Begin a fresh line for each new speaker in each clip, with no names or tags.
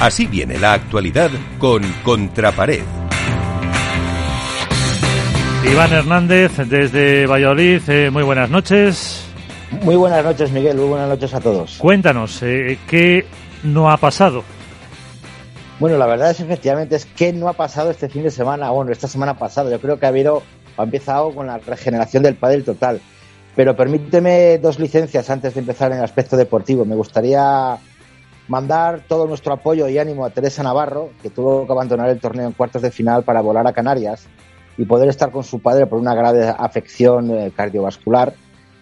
Así viene la actualidad con Contrapared.
Iván Hernández desde Valladolid, eh, muy buenas noches.
Muy buenas noches, Miguel, muy buenas noches a todos.
Cuéntanos, eh, ¿qué no ha pasado?
Bueno, la verdad es efectivamente es que no ha pasado este fin de semana, bueno, esta semana pasada. Yo creo que ha habido, ha empezado con la regeneración del pádel total. Pero permíteme dos licencias antes de empezar en el aspecto deportivo. Me gustaría mandar todo nuestro apoyo y ánimo a Teresa Navarro, que tuvo que abandonar el torneo en cuartos de final para volar a Canarias y poder estar con su padre por una grave afección eh, cardiovascular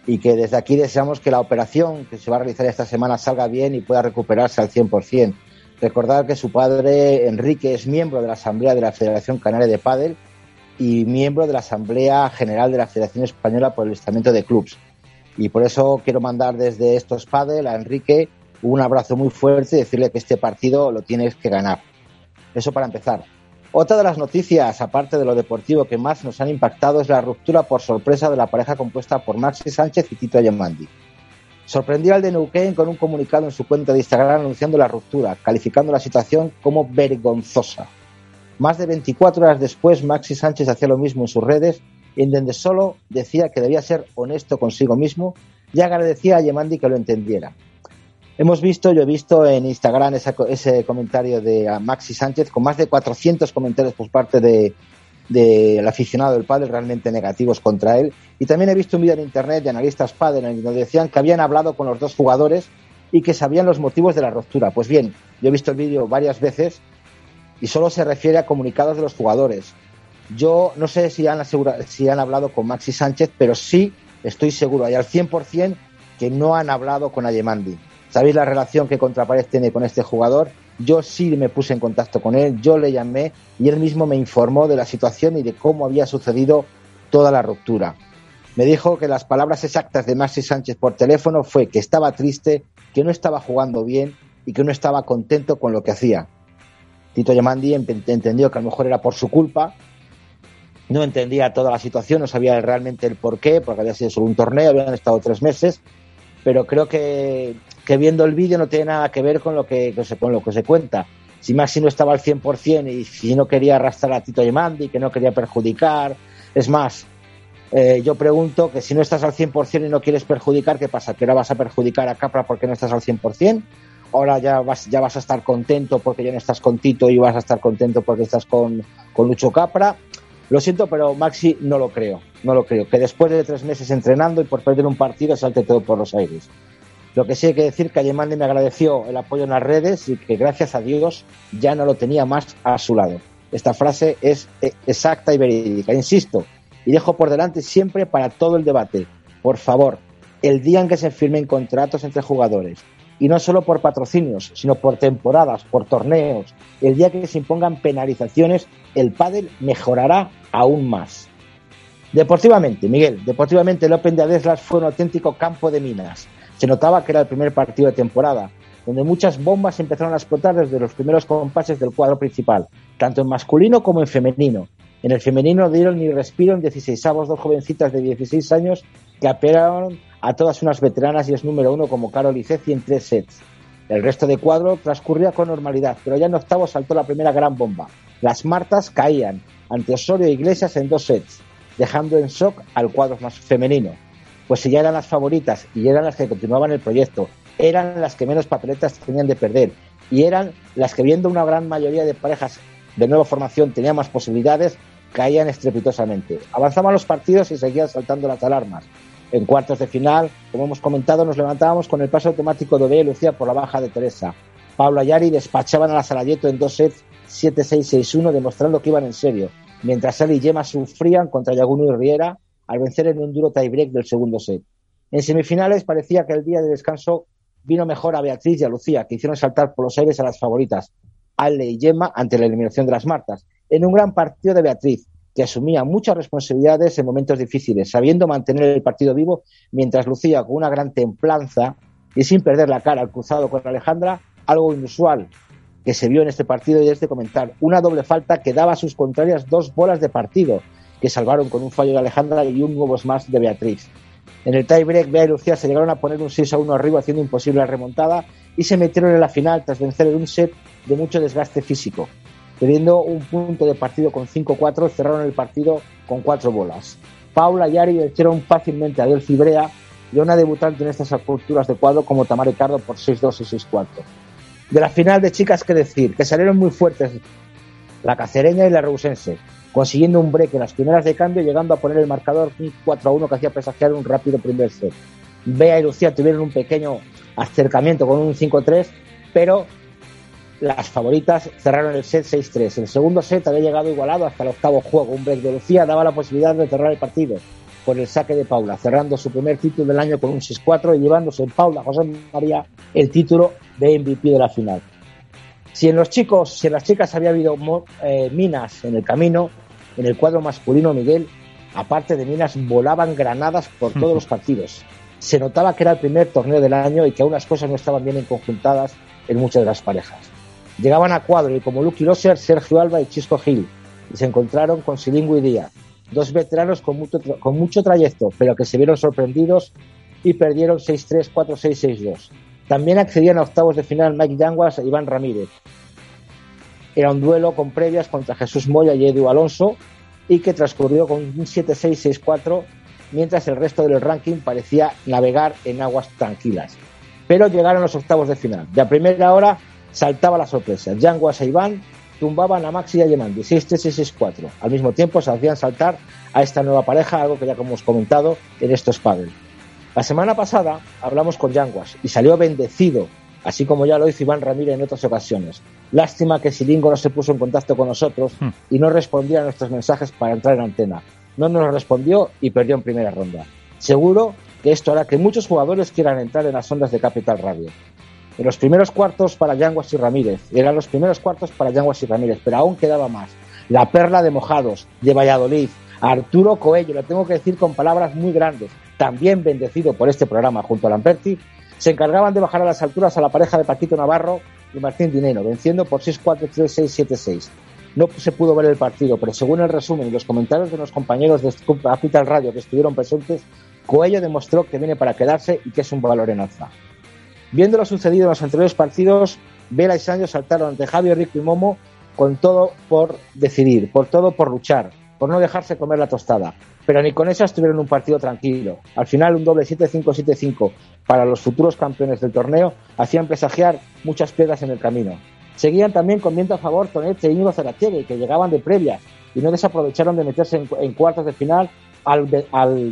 y que desde aquí deseamos que la operación que se va a realizar esta semana salga bien y pueda recuperarse al 100%. Recordar que su padre, Enrique, es miembro de la Asamblea de la Federación Canaria de Pádel y miembro de la Asamblea General de la Federación Española por el Estamento de Clubs. Y por eso quiero mandar desde estos Padel a Enrique un abrazo muy fuerte y decirle que este partido lo tienes que ganar. Eso para empezar. Otra de las noticias, aparte de lo deportivo, que más nos han impactado es la ruptura por sorpresa de la pareja compuesta por Maxi Sánchez y Tito Ayamandi. Sorprendió al de Neuquén con un comunicado en su cuenta de Instagram anunciando la ruptura, calificando la situación como vergonzosa. Más de 24 horas después, Maxi Sánchez hacía lo mismo en sus redes, en donde solo decía que debía ser honesto consigo mismo y agradecía a Yemandi que lo entendiera. Hemos visto, yo he visto en Instagram ese comentario de Maxi Sánchez con más de 400 comentarios por parte del de, aficionado del pádel realmente negativos contra él. Y también he visto un vídeo en internet de analistas pádel en donde decían que habían hablado con los dos jugadores y que sabían los motivos de la ruptura. Pues bien, yo he visto el vídeo varias veces y solo se refiere a comunicados de los jugadores. Yo no sé si han, si han hablado con Maxi Sánchez, pero sí estoy seguro, y al 100% que no han hablado con Ayemandi ¿Sabéis la relación que Contrapared tiene con este jugador? Yo sí me puse en contacto con él, yo le llamé y él mismo me informó de la situación y de cómo había sucedido toda la ruptura. Me dijo que las palabras exactas de Maxi Sánchez por teléfono fue que estaba triste, que no estaba jugando bien y que no estaba contento con lo que hacía. Tito Yamandi entendió que a lo mejor era por su culpa, no entendía toda la situación, no sabía realmente el por qué, porque había sido solo un torneo, habían estado tres meses, pero creo que que viendo el vídeo no tiene nada que ver con lo que, con lo que se cuenta. Si Maxi no estaba al 100% y si no quería arrastrar a Tito Yemandi, que no quería perjudicar. Es más, eh, yo pregunto que si no estás al 100% y no quieres perjudicar, ¿qué pasa? ¿Que ahora vas a perjudicar a Capra porque no estás al 100%? Ahora ya vas, ya vas a estar contento porque ya no estás con Tito y vas a estar contento porque estás con, con Lucho Capra. Lo siento, pero Maxi no lo creo. No lo creo. Que después de tres meses entrenando y por perder un partido salte todo por los aires. Lo que sí hay que decir que Ayemande me agradeció el apoyo en las redes y que gracias a Dios ya no lo tenía más a su lado. Esta frase es eh, exacta y verídica. Insisto, y dejo por delante siempre para todo el debate. Por favor, el día en que se firmen contratos entre jugadores, y no solo por patrocinios, sino por temporadas, por torneos, el día que se impongan penalizaciones, el pádel mejorará aún más. Deportivamente, Miguel, deportivamente el Open de Adeslas fue un auténtico campo de minas. Se notaba que era el primer partido de temporada, donde muchas bombas empezaron a explotar desde los primeros compases del cuadro principal, tanto en masculino como en femenino. En el femenino dieron ni respiro en 16 avos dos jovencitas de 16 años que apelaron a todas unas veteranas y es número uno como Carol y en tres sets. El resto de cuadro transcurría con normalidad, pero ya en octavos saltó la primera gran bomba. Las Martas caían ante Osorio Iglesias en dos sets, dejando en shock al cuadro más femenino pues si ya eran las favoritas y eran las que continuaban el proyecto, eran las que menos papeletas tenían de perder y eran las que viendo una gran mayoría de parejas de nueva formación tenían más posibilidades, caían estrepitosamente. Avanzaban los partidos y seguían saltando las alarmas. En cuartos de final, como hemos comentado, nos levantábamos con el paso automático de Bea y Lucía por la baja de Teresa. Pablo Ayari despachaban a la Salayeto en dos sets 7-6-6-1, demostrando que iban en serio, mientras él y Gemma sufrían contra Yaguno y Riera al vencer en un duro tiebreak del segundo set. En semifinales parecía que el día de descanso vino mejor a Beatriz y a Lucía, que hicieron saltar por los aires a las favoritas, Ale y Gemma, ante la eliminación de las Martas, en un gran partido de Beatriz, que asumía muchas responsabilidades en momentos difíciles, sabiendo mantener el partido vivo, mientras Lucía, con una gran templanza y sin perder la cara al cruzado con Alejandra, algo inusual que se vio en este partido y es de comentar, una doble falta que daba a sus contrarias dos bolas de partido, que salvaron con un fallo de Alejandra y un nuevo smash de Beatriz. En el tiebreak, Bea y Lucía se llegaron a poner un 6 a 1 arriba, haciendo imposible la remontada y se metieron en la final tras vencer en un set de mucho desgaste físico. Teniendo un punto de partido con 5-4, cerraron el partido con cuatro bolas. Paula y Ari vencieron fácilmente a Del Fibrea y a una debutante en estas alturas de cuadro como Tamara Ricardo por 6-2 y 6-4. De la final de chicas, que decir? Que salieron muy fuertes la cacereña y la reusense, consiguiendo un break en las primeras de cambio, llegando a poner el marcador 4-1 que hacía presagiar un rápido primer set. Bea y Lucía tuvieron un pequeño acercamiento con un 5-3, pero las favoritas cerraron el set 6-3. El segundo set había llegado igualado hasta el octavo juego. Un break de Lucía daba la posibilidad de cerrar el partido por el saque de Paula, cerrando su primer título del año con un 6-4 y llevándose en Paula José María el título de MVP de la final. Si en los chicos, si en las chicas había habido eh, minas en el camino, en el cuadro masculino Miguel, aparte de minas, volaban granadas por todos los partidos. Se notaba que era el primer torneo del año y que unas cosas no estaban bien conjuntadas en muchas de las parejas. Llegaban a cuadro y como Lucky Loser, Sergio Alba y Chisco Gil, y se encontraron con Silingo y Díaz, dos veteranos con mucho, con mucho trayecto, pero que se vieron sorprendidos y perdieron 6-3, 4-6, 6-2. También accedían a octavos de final Mike Yanguas e Iván Ramírez. Era un duelo con previas contra Jesús Moya y Edu Alonso y que transcurrió con un 7-6, 6-4, mientras el resto del ranking parecía navegar en aguas tranquilas. Pero llegaron los octavos de final. De a primera hora saltaba la sorpresa. Yanguas e Iván tumbaban a Maxi y a Yemandi 6-3-6-4. Al mismo tiempo se hacían saltar a esta nueva pareja, algo que ya hemos comentado en estos paddle. La semana pasada hablamos con Yanguas y salió bendecido, así como ya lo hizo Iván Ramírez en otras ocasiones. Lástima que Silingo no se puso en contacto con nosotros hmm. y no respondía a nuestros mensajes para entrar en antena. No nos respondió y perdió en primera ronda. Seguro que esto hará que muchos jugadores quieran entrar en las ondas de Capital Radio en los primeros cuartos para Yanguas y Ramírez. Eran los primeros cuartos para Yanguas y Ramírez, pero aún quedaba más. La perla de Mojados, de Valladolid, Arturo Coello, lo tengo que decir con palabras muy grandes, también bendecido por este programa junto a Lamperti, se encargaban de bajar a las alturas a la pareja de Paquito Navarro y Martín Dineno, venciendo por 6-4-3-6-7-6. No se pudo ver el partido, pero según el resumen y los comentarios de los compañeros de Capital Radio que estuvieron presentes, Coello demostró que viene para quedarse y que es un valor en alza. Viendo lo sucedido en los anteriores partidos, Vela y Sancho saltaron ante Javier, Rico y Momo con todo por decidir, por todo por luchar, por no dejarse comer la tostada. Pero ni con esas tuvieron un partido tranquilo. Al final, un doble 7-5-7-5 para los futuros campeones del torneo hacían presagiar muchas piedras en el camino. Seguían también con viento a favor Tonet e Íñigo Zarategui, que llegaban de previas y no desaprovecharon de meterse en, cuartos de final al,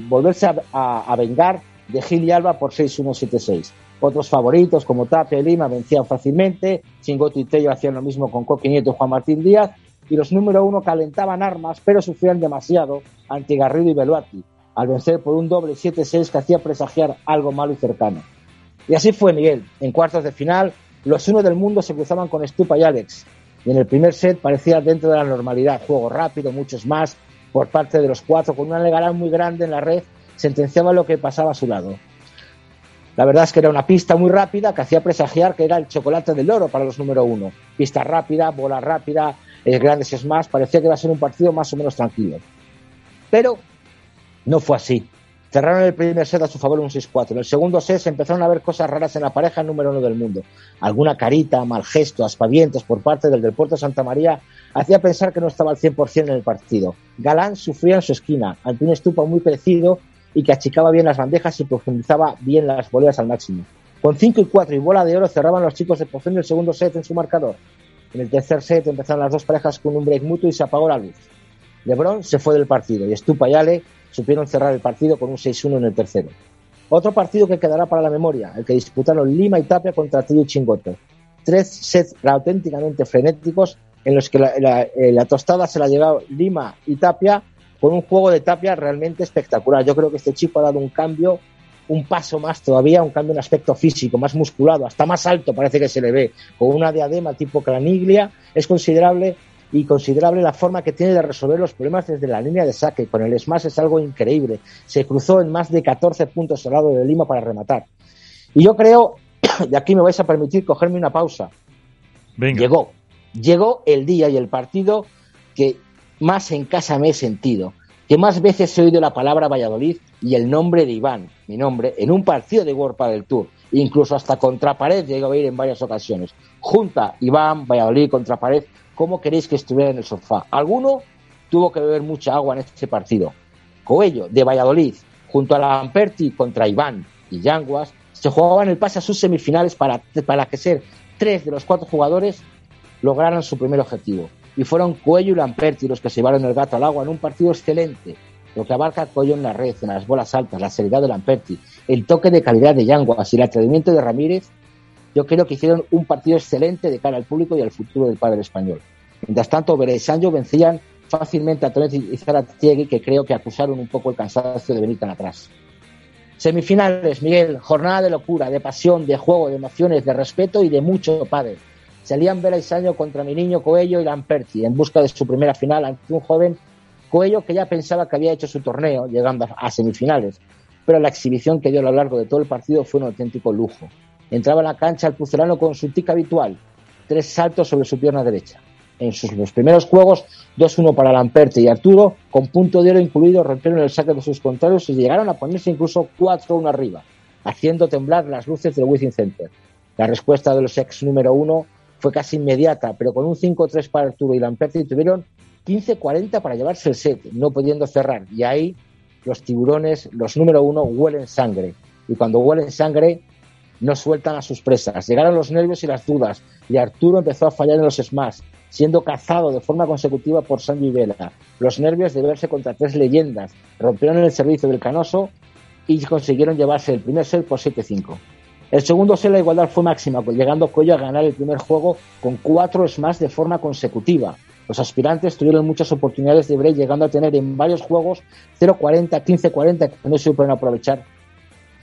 volverse a, vengar de Gil y Alba por 6-1-7-6. Otros favoritos como Tapia y Lima vencían fácilmente, Chingoto y Tello hacían lo mismo con Coque Nieto y Juan Martín Díaz, y los número uno calentaban armas, pero sufrían demasiado ante Garrido y Beluati, al vencer por un doble 7-6 que hacía presagiar algo malo y cercano. Y así fue Miguel. En cuartos de final, los uno del mundo se cruzaban con Stupa y Alex. Y en el primer set parecía dentro de la normalidad, juego rápido, muchos más, por parte de los cuatro, con una legalidad muy grande en la red, sentenciaba lo que pasaba a su lado. La verdad es que era una pista muy rápida que hacía presagiar que era el chocolate del oro para los número uno. Pista rápida, bola rápida, eh, grandes smash, parecía que iba a ser un partido más o menos tranquilo. Pero no fue así. Cerraron el primer set a su favor un 6-4. En el segundo set se empezaron a ver cosas raras en la pareja número uno del mundo. Alguna carita, mal gesto, aspavientos por parte del Deporte Santa María hacía pensar que no estaba al 100% en el partido. Galán sufría en su esquina, ante un estupa muy crecido y que achicaba bien las bandejas y profundizaba bien las boleas al máximo. Con 5 y 4 y bola de oro cerraban los chicos de Poción el segundo set en su marcador. En el tercer set empezaron las dos parejas con un break mutuo y se apagó la luz. LeBron se fue del partido y Stupa y Ale supieron cerrar el partido con un 6-1 en el tercero. Otro partido que quedará para la memoria, el que disputaron Lima y Tapia contra Trio y Chingoto. Tres sets auténticamente frenéticos en los que la, eh, la tostada se la llevaba Lima y Tapia con un juego de Tapia realmente espectacular. Yo creo que este chico ha dado un cambio, un paso más todavía, un cambio en aspecto físico, más musculado, hasta más alto parece que se le ve, con una diadema tipo craniglia, es considerable y considerable la forma que tiene de resolver los problemas desde la línea de saque. Con el smash es algo increíble. Se cruzó en más de 14 puntos al lado de Lima para rematar. Y yo creo, y aquí me vais a permitir cogerme una pausa. Llegó, llegó el día y el partido que más en casa me he sentido, que más veces he oído la palabra Valladolid y el nombre de Iván, mi nombre, en un partido de World del Tour. incluso hasta contra pared llegó a ir en varias ocasiones. Junta, Iván, Valladolid, contra pared, ¿cómo queréis que estuviera en el sofá? Alguno tuvo que beber mucha agua en este partido. Coello, de Valladolid, junto a Lamperti contra Iván y Yanguas, se jugaban el pase a sus semifinales para, para que ser tres de los cuatro jugadores lograran su primer objetivo. Y fueron Coello y Lamperti los que se llevaron el gato al agua en un partido excelente, lo que abarca Coello en la red, en las bolas altas, la seriedad de Lamperti, el toque de calidad de Yanguas y el atrevimiento de Ramírez, yo creo que hicieron un partido excelente de cara al público y al futuro del padre español. Mientras tanto, Vera y Sancho vencían fácilmente a Torres y Zaratiegui, que creo que acusaron un poco el cansancio de venir tan atrás. Semifinales, Miguel, jornada de locura, de pasión, de juego, de emociones, de respeto y de mucho padre. Salían Vela y Saño contra mi niño Coello y Lamperti en busca de su primera final ante un joven Coello que ya pensaba que había hecho su torneo, llegando a semifinales. Pero la exhibición que dio a lo largo de todo el partido fue un auténtico lujo. Entraba en la cancha el pucelano con su tic habitual, tres saltos sobre su pierna derecha en sus primeros juegos, 2-1 para Lamperti y Arturo, con punto de oro incluido, rompieron el saque de sus contrarios y llegaron a ponerse incluso 4-1 arriba, haciendo temblar las luces del Wizzing Center. La respuesta de los ex número uno fue casi inmediata, pero con un 5-3 para Arturo y Lamperti tuvieron 15-40 para llevarse el set, no pudiendo cerrar. Y ahí los tiburones, los número uno, huelen sangre. Y cuando huelen sangre, no sueltan a sus presas. Llegaron los nervios y las dudas, y Arturo empezó a fallar en los smash, siendo cazado de forma consecutiva por Sancho y Vela. Los nervios de verse contra tres leyendas rompieron el servicio del Canoso y consiguieron llevarse el primer set por 7-5. El segundo set la igualdad fue máxima, pues llegando Cuello a ganar el primer juego con cuatro smash de forma consecutiva. Los aspirantes tuvieron muchas oportunidades de break, llegando a tener en varios juegos 0-40, 15-40, que no se pudieron aprovechar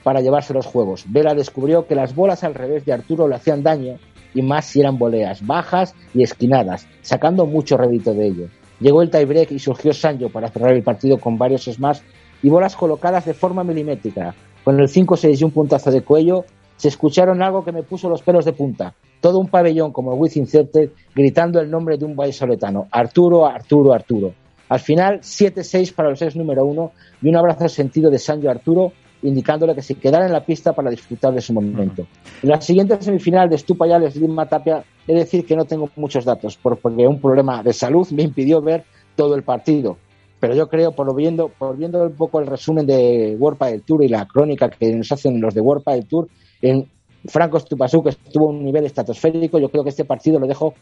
para llevarse los juegos. Vela descubrió que las bolas al revés de Arturo le hacían daño y más si eran voleas bajas y esquinadas, sacando mucho rédito de ello. Llegó el tiebreak y surgió Sancho para cerrar el partido con varios smash y bolas colocadas de forma milimétrica. Con el 5-6 y un puntazo de cuello, se escucharon algo que me puso los pelos de punta. Todo un pabellón como el With Incerted gritando el nombre de un vallisoletano. Arturo, Arturo, Arturo. Al final, 7-6 para los ex número uno y un abrazo sentido de Sancho Arturo indicándole que se quedara en la pista para disfrutar de su momento. En la siguiente semifinal de Stupa y Lima Tapia, he de decir que no tengo muchos datos, porque un problema de salud me impidió ver todo el partido. Pero yo creo, por viendo, por viendo un poco el resumen de World del Tour y la crónica que nos hacen los de World del Tour, en Franco Stupasú, que estuvo a un nivel estratosférico, yo creo que este partido lo dejo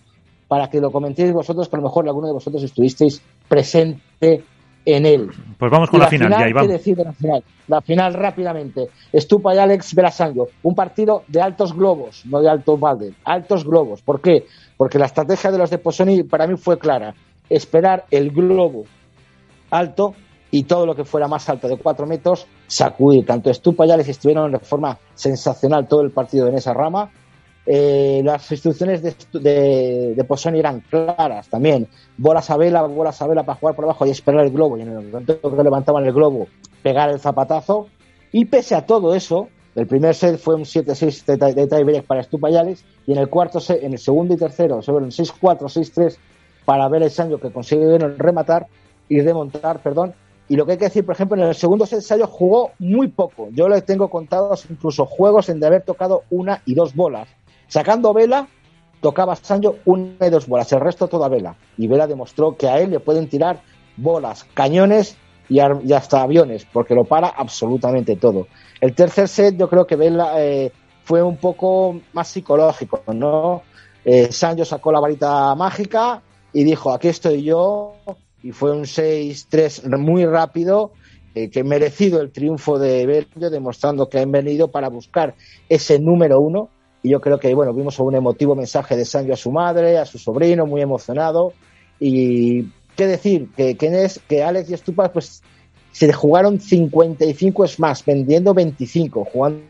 para que lo comentéis vosotros, que a lo mejor alguno de vosotros estuvisteis presente en él.
Pues vamos con la, final, ya
vamos. Decir la final? La final rápidamente. Estupa y Alex Berasango. Un partido de altos globos, no de altos balde. Altos globos. ¿Por qué? Porque la estrategia de los de Posoni para mí fue clara. Esperar el globo alto y todo lo que fuera más alto de cuatro metros, sacudir. Tanto Estupa y Alex estuvieron de forma sensacional todo el partido en esa rama eh, las instrucciones de, de, de, Posoni eran claras también. Bolas a vela, bolas a vela para jugar por abajo y esperar el globo. Y en el momento que levantaban el globo, pegar el zapatazo. Y pese a todo eso, el primer set fue un 7-6 de, tiebreak para Estupayales. Y en el cuarto set, en el segundo y tercero, sobre un 6-4, 6-3 para el Sancho que consiguieron rematar y remontar, perdón. Y lo que hay que decir, por ejemplo, en el segundo set Sancho jugó muy poco. Yo le tengo contados incluso juegos en de haber tocado una y dos bolas Sacando Vela, tocaba Sancho una y dos bolas, el resto toda Vela. Y Vela demostró que a él le pueden tirar bolas, cañones y, hasta aviones, porque lo para absolutamente todo. El tercer set yo creo que Vela eh, fue un poco más psicológico, ¿no? Eh, Sancho sacó la varita mágica y dijo, aquí estoy yo, y fue un 6-3 muy rápido, eh, que merecido el triunfo de Bello, demostrando que han venido para buscar ese número uno, y yo creo que, bueno, vimos un emotivo mensaje de Sancho a su madre, a su sobrino, muy emocionado. Y qué decir, que, que, es, que Alex y Stupas, pues se jugaron 55 es más, vendiendo 25, jugando.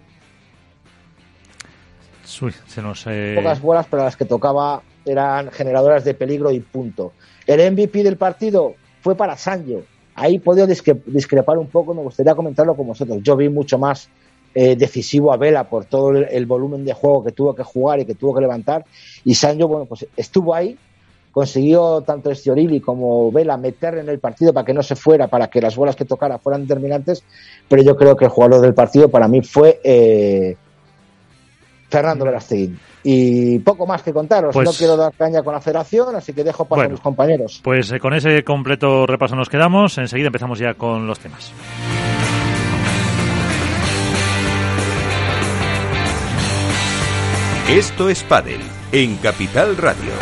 se nos. Eh...
Pocas bolas, pero las que tocaba eran generadoras de peligro y punto. El MVP del partido fue para Sancho. Ahí podido discrepar un poco, me gustaría comentarlo con vosotros. Yo vi mucho más eh, decisivo a Vela por todo el, volumen de juego que tuvo que jugar y que tuvo que levantar. Y Sancho, bueno, pues estuvo ahí, consiguió tanto Estiorili como Vela meter en el partido para que no se fuera, para que las bolas que tocara fueran determinantes, pero yo creo que el jugador del partido para mí fue eh, Fernando Verastegui. Y poco más que contaros.
Pues-
no quiero dar caña con la federación, así que dejo paso
Bueno.
a mis compañeros.
Pues eh, con ese completo repaso nos quedamos. Enseguida empezamos ya con los temas.
Esto es Padel en Capital Radio.